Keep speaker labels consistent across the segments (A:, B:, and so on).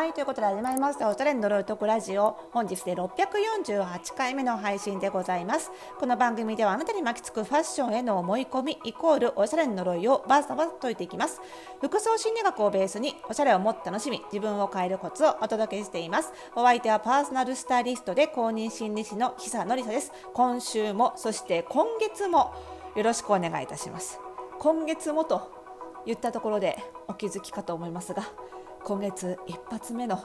A: はいということで始まりました。おしゃれに呪いとくラジオ。本日で648回目の配信でございます。この番組ではあなたに巻きつくファッションへの思い込みイコールおしゃれに呪いをバーサバス解いていきます。服装心理学をベースにおしゃれをもっと楽しみ自分を変えるコツをお届けしています。お相手はパーソナルスタイリストで公認心理師の久野里沙です。今週もそして今月もよろしくお願いいたします。今月もと言ったところでお気づきかと思いますが今月一発目の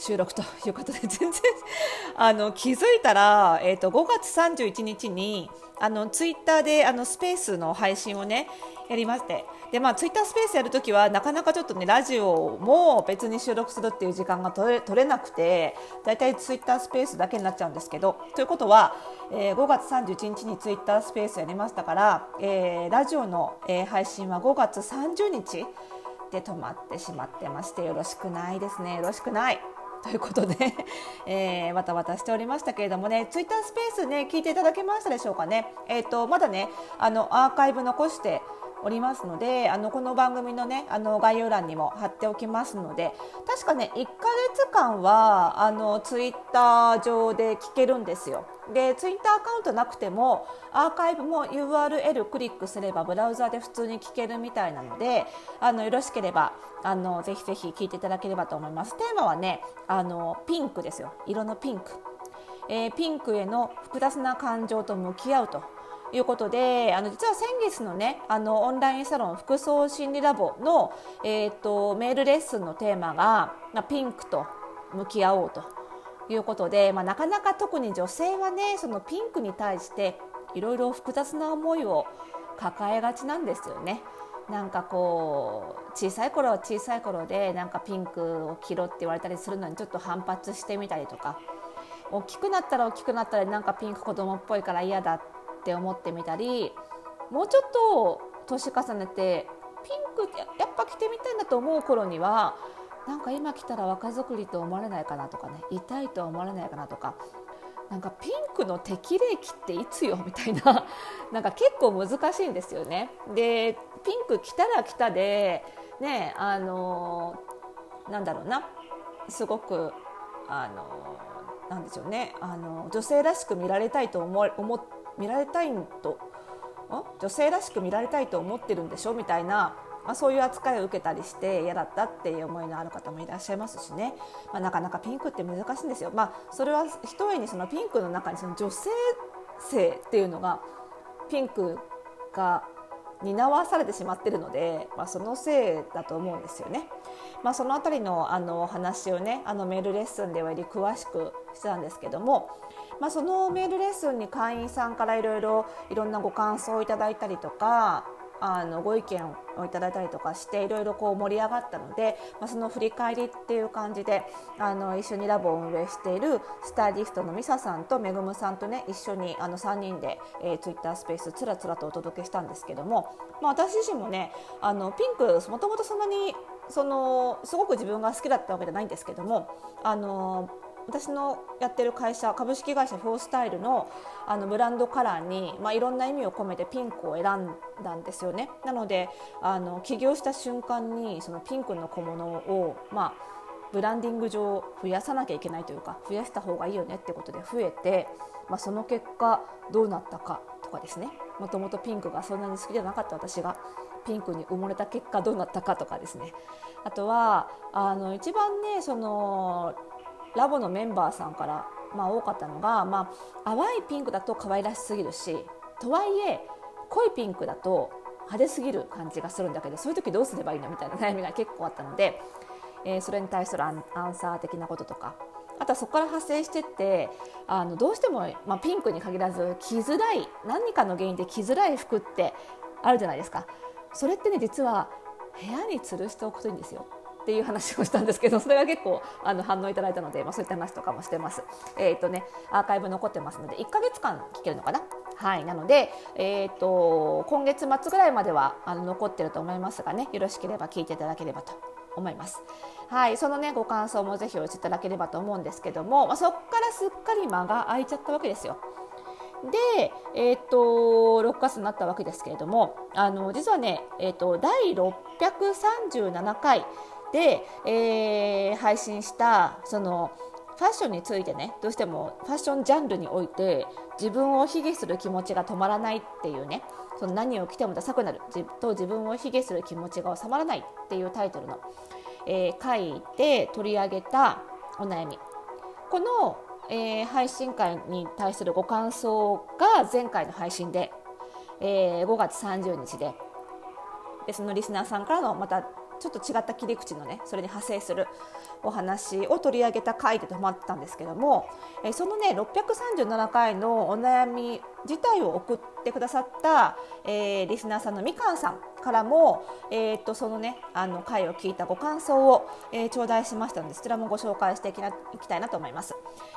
A: 収録ということで全然 あの気づいたら、えーと、5月31日にあのツイッターであのスペースの配信をねやりまして。で、まあ、ツイッタースペースやるときはなかなかちょっとねラジオも別に収録するっていう時間が取れ取れなくてだいたいツイッタースペースだけになっちゃうんですけど。ということは、えー、5月31日にツイッタースペースやりましたから、えー、ラジオの、えー、配信は5月30日で止まってしまってましてよろしくないですねよろしくない。ということで、えー、わたわたしておりましたけれどもねツイッタースペースね聞いていただけましたでしょうかね、えーと、まだねあのアーカイブ残しておりますのであのこの番組のねあの概要欄にも貼っておきますので確かね1ヶ月間はあのツイッター上で聞けるんですよ。でツイッターアカウントなくてもアーカイブも URL クリックすればブラウザで普通に聞けるみたいなのであのよろしければあのぜひぜひ聞いていただければと思います。テーマはねあのピンクですよ。色のピンク、えー、ピンクへの複雑な感情と向き合うということであの実は先月のねあのオンラインサロン服装心理ラボの、えーと、メールレッスンのテーマが、まあ、ピンクと向き合おうと。いうことで、まあ、なかなか特に女性はねそのピンクに対していろいろ複雑な思いを抱えがちなんですよね。なんかこう小さい頃は小さい頃でなんかピンクを着ろって言われたりするのにちょっと反発してみたりとか大きくなったら大きくなったらなんかピンク子供っぽいから嫌だって思ってみたりもうちょっと年重ねてピンクやっぱ着てみたいなと思う頃にはなんか今着たら若作りと思われないかなとかね痛いとは思われないかなとかなんかピンクの適齢期っていつよみたいな なんか結構難しいんですよね。でピンク着たら着たでねあのなんだろうなすごくあのなんでしょうねあの女性らしく見られたいと思思見られたいと女性らしく見られたいと思ってるんでしょみたいな、まあ、そういう扱いを受けたりして嫌だったっていう思いのある方もいらっしゃいますしね、まあ、なかなかピンクって難しいんですよ。まあ、それはひとえにそのピンクの中にその女性性っていうのがピンクが担わされてしまっているので、まあ、そのせいだと思うんですよね。まあ、そのあたりのあの話をねあのメールレッスンではより詳しくしてたんですけども、まあ、そのメールレッスンに会員さんからいろいろいろんなご感想をいただいたりとかあのご意見をいただいたりとかしていろいろこう盛り上がったので、まあ、その振り返りっていう感じであの一緒にラボを運営しているスタイリストのミサさんとめぐむさんとね一緒にあの3人で、えー、ツイッタースペースつらつらとお届けしたんですけども、まあ、私自身もねあのピンクもともとそんなにそのすごく自分が好きだったわけじゃないんですけどもあの私のやってる会社株式会社フォースタイルのあのブランドカラーに、まあ、いろんな意味を込めてピンクを選んだんですよね。なのであの起業した瞬間にそのピンクの小物を、まあ、ブランディング上増やさなきゃいけないというか増やした方がいいよねってことで増えて、まあ、その結果どうなったかとかですね。もともとピンクがそんなに好きじゃなかった私がピンクに埋もれた結果どうなったかとかですね。あとはあの一番ねそのラボのメンバーさんから、まあ、多かったのが、まあ、淡いピンクだと可愛らしすぎるしとはいえ濃いピンクだと派手すぎる感じがするんだけどそういう時どうすればいいのみたいな悩みが結構あったので、えー、それに対するアンサー的なこととかあとはそこから派生してってあのどうしても、まあ、ピンクに限らず着づらい何かの原因で着づらい服ってあるじゃないですか。それってね実は部屋に吊るしておくといいんですよ。っていう話をしたんですけどそれが結構あの反応いただいたので、まあ、そういった話とかもしてます。えっ、ー、とねアーカイブ残ってますので1ヶ月間聞けるのかな？はいなので、えーと、今月末ぐらいまではあの残ってると思いますがねよろしければ聞いていただければと思います。はい、そのねご感想もぜひお寄せいただければと思うんですけども、まあ、そこからすっかり間が空いちゃったわけですよ。で、えーと、6月になったわけですけれどもあの実はね、えーと第637回で、えー、配信したそのファッションについてねどうしてもファッションジャンルにおいて自分を卑下する気持ちが止まらないっていうねその何を着てもダサくなる。と自分を卑下する気持ちが収まらないっていうタイトルの、えー、回で取り上げたお悩み。この、えー、配信会に対するご感想が前回の配信で、えー、5月30日で別のリスナーさんからのまたちょっと違った切り口のねそれに派生するお話を取り上げた回で止まったんですけども、えそのね637回のお悩み自体を送ってくださった、えー、リスナーさんのみかんさんからも、えー、っとそのねあの回を聞いたご感想を、えー、頂戴しましたのでそちらもご紹介していきないきたいなと思います。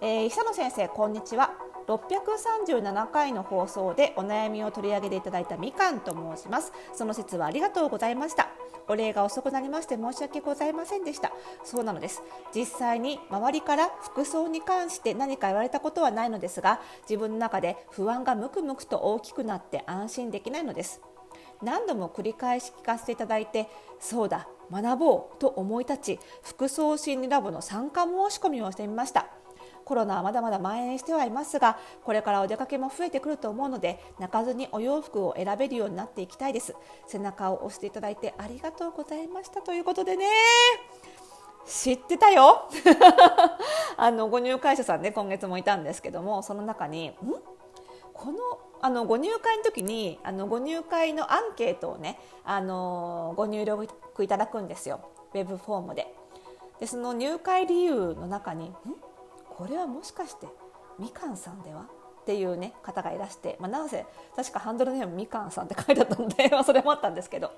A: えー、久野先生こんにちは637回の放送でお悩みを取り上げていただいたみかんと申します。その説はありがとうございました。お礼が遅くなりまして申し訳ございませんでした。そうなのです。実際に周りから服装に関して何か言われたことはないのですが自分の中で不安がムクムクと大きくなって安心できないのです。何度も繰り返し聞かせていただいてそうだ学ぼうと思い立ち服装心理ラボの参加申し込みをしてみました。コロナはまだまだ蔓延してはいますがこれからお出かけも増えてくると思うので泣かずにお洋服を選べるようになっていきたいです。背中を押していただいてありがとうございましたということでね。知ってたよ。あのご入会者さんね今月もいたんですけどもその中にん？このあのご入会の時にあのご入会のアンケートをねあのご入力いただくんですよ。ウェブフォームで。でその入会理由の中にこれはもしかしてみかんさんでは？っていうね方がいらして、まあ、なぜ確かハンドルネームみかんさんって書いてあったので、それもあったんですけど。っ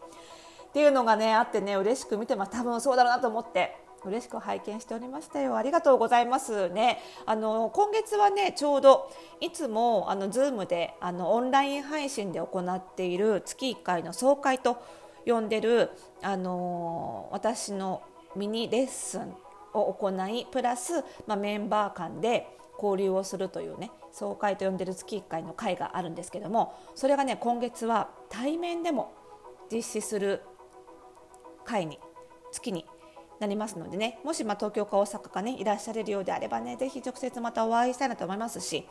A: ていうのがねあってね嬉しく見てます多分そうだろうなと思って嬉しく拝見しておりましたよ。ありがとうございますね。あの今月はねちょうどいつもあの Zoom であのオンライン配信で行っている月1回の総会と呼んでるあの私のミニレッスンを行いプラス、まあ、メンバー間で交流をするというね総会と呼んでる月1回の会があるんですけどもそれがね今月は対面でも実施する会に月になりますのでねもしま東京か大阪かねいらっしゃれるようであればねぜひ直接またお会いしたいなと思いますし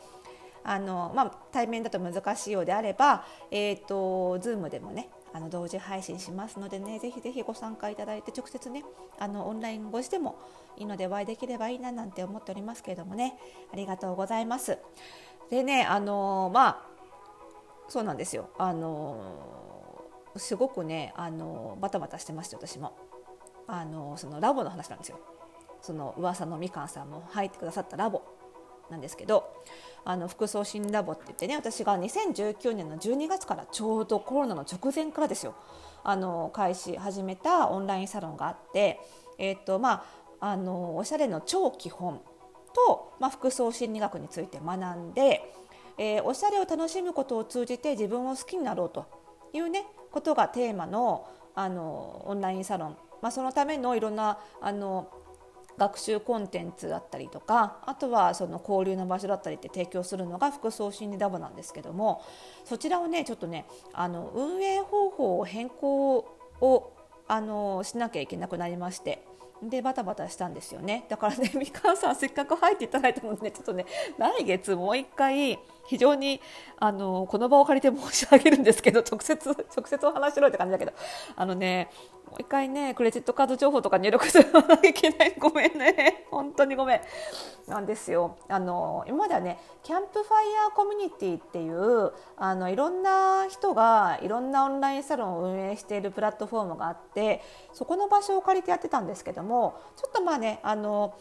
A: あの、まあ、対面だと難しいようであれば、えーと、と Zoom でもねあの同時配信しますのでねぜひぜひご参加いただいて直接ねあのオンライン越しでもいいのでお会いできればいいななんて思っておりますけれどもね。ありがとうございます。でねあのまあそうなんですよ。あのすごくねあのバタバタしてまして私も。あのそのラボの話なんですよ。その噂のみかんさんも入ってくださったラボ。なんですけどあの服装新ラボって言ってね私が2019年の12月からちょうどコロナの直前からですよあの開始始めたオンラインサロンがあって、えーとまあ、あのおしゃれの超基本と、まあ、服装心理学について学んで、えー、おしゃれを楽しむことを通じて自分を好きになろうというねことがテーマのあのオンラインサロン、まあ、そのためのいろんなあの学習コンテンツだったりとかあとはその交流の場所だったりって提供するのが服装心理ラボなんですけどもそちらをねちょっとねあの運営方法を変更をあのしなきゃいけなくなりまして。でバタバタしたんですよねだからね みかんさんせっかく入っていただいたので、ね、ちょっとね来月もう一回非常にあのこの場を借りて申し上げるんですけど直接直接お話しろって感じだけど。あのねもう一回ねクレジットカード情報とか入力するのないけない。ごめんね。本当にごめん。なんですよ。あの今まではねキャンプファイヤーコミュニティっていうあのいろんな人がいろんなオンラインサロンを運営しているプラットフォームがあってそこの場所を借りてやってたんですけどもちょっとまあねあの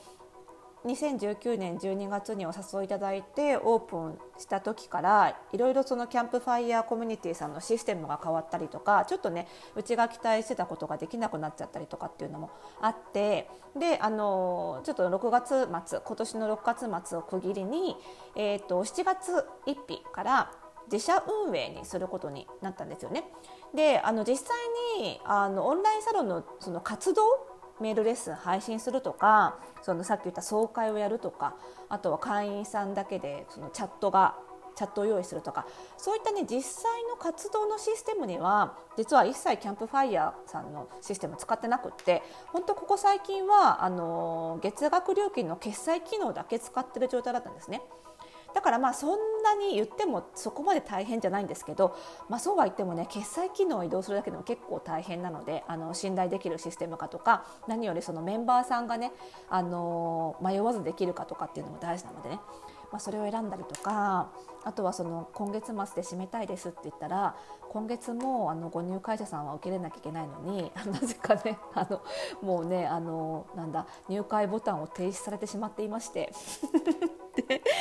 A: 2019年12月にお誘いいただいてオープンした時からいろいろそのキャンプファイヤーコミュニティさんのシステムが変わったりとかちょっとねうちが期待してたことができなくなっちゃったりとかっていうのもあってであのちょっと6月末今年の6月末を区切りに、えーと、7月1日から自社運営にすることになったんですよね。であの実際にあのオンラインサロンのその活動メールレッスン配信するとかそのさっき言った総会をやるとかあとは会員さんだけでそのチャットがチャットを用意するとかそういったね実際の活動のシステムには実は一切キャンプファイヤーさんのシステム使ってなくって本当ここ最近はあの月額料金の決済機能だけ使ってる状態だったんですね。だからまあそんなに言ってもそこまで大変じゃないんですけど、まあ、そうは言ってもね決済機能を移動するだけでも結構大変なのであの信頼できるシステムかとか何よりそのメンバーさんがねあの迷わずできるかとかっていうのも大事なのでねまあ、それを選んだりとかあとはその今月末で締めたいですって言ったら今月もあのご入会者さんは受け入れなきゃいけないのに なぜかねあのもうねあのなんだ入会ボタンを停止されてしまっていまして。で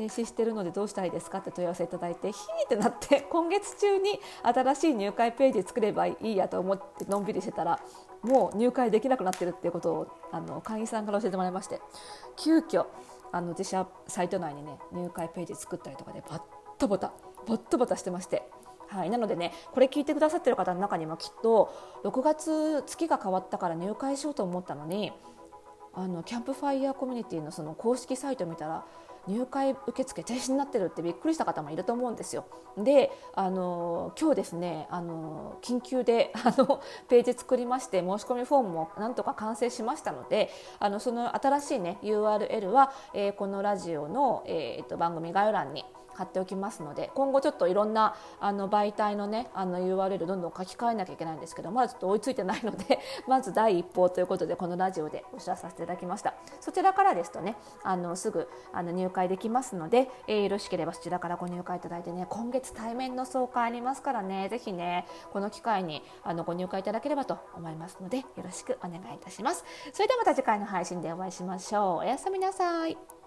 A: 停止してるのでどうしたらいいですかって問い合わせいただいてヒーってなって 今月中に新しい入会ページ作ればいいやと思ってのんびりしてたらもう入会できなくなってるっていうことをあの会員さんから教えてもらいまして急遽あの自社サイト内にね入会ページ作ったりとかでバッタバタバッタバタしてまして。はい、なのでねこれ聞いてくださってる方の中にもきっと6月月が変わったから入会しようと思ったのにあのキャンプファイヤーコミュニティのその公式サイト見たら入会受付停止になってるってびっくりした方もいると思うんですよ。であの今日ですねあの緊急で あのページ作りまして申し込みフォームもなんとか完成しましたのであのその新しいね URL は、えー、このラジオの、えー、と番組概要欄に貼っておきますので今後ちょっといろんなあの媒体のねあの URL どんどん書き換えなきゃいけないんですけどまだちょっと追いついてないので まず第一報ということでこのラジオでお知らせさせていただきました。そちらからですとねあのすぐあの入会できますので、えー、よろしければそちらからご入会いただいてね今月対面の総会ありますからねぜひねこの機会にあのご入会いただければと思いますのでよろしくお願いいたします。それではまた次回の配信でお会いしましょう。おやすみなさい。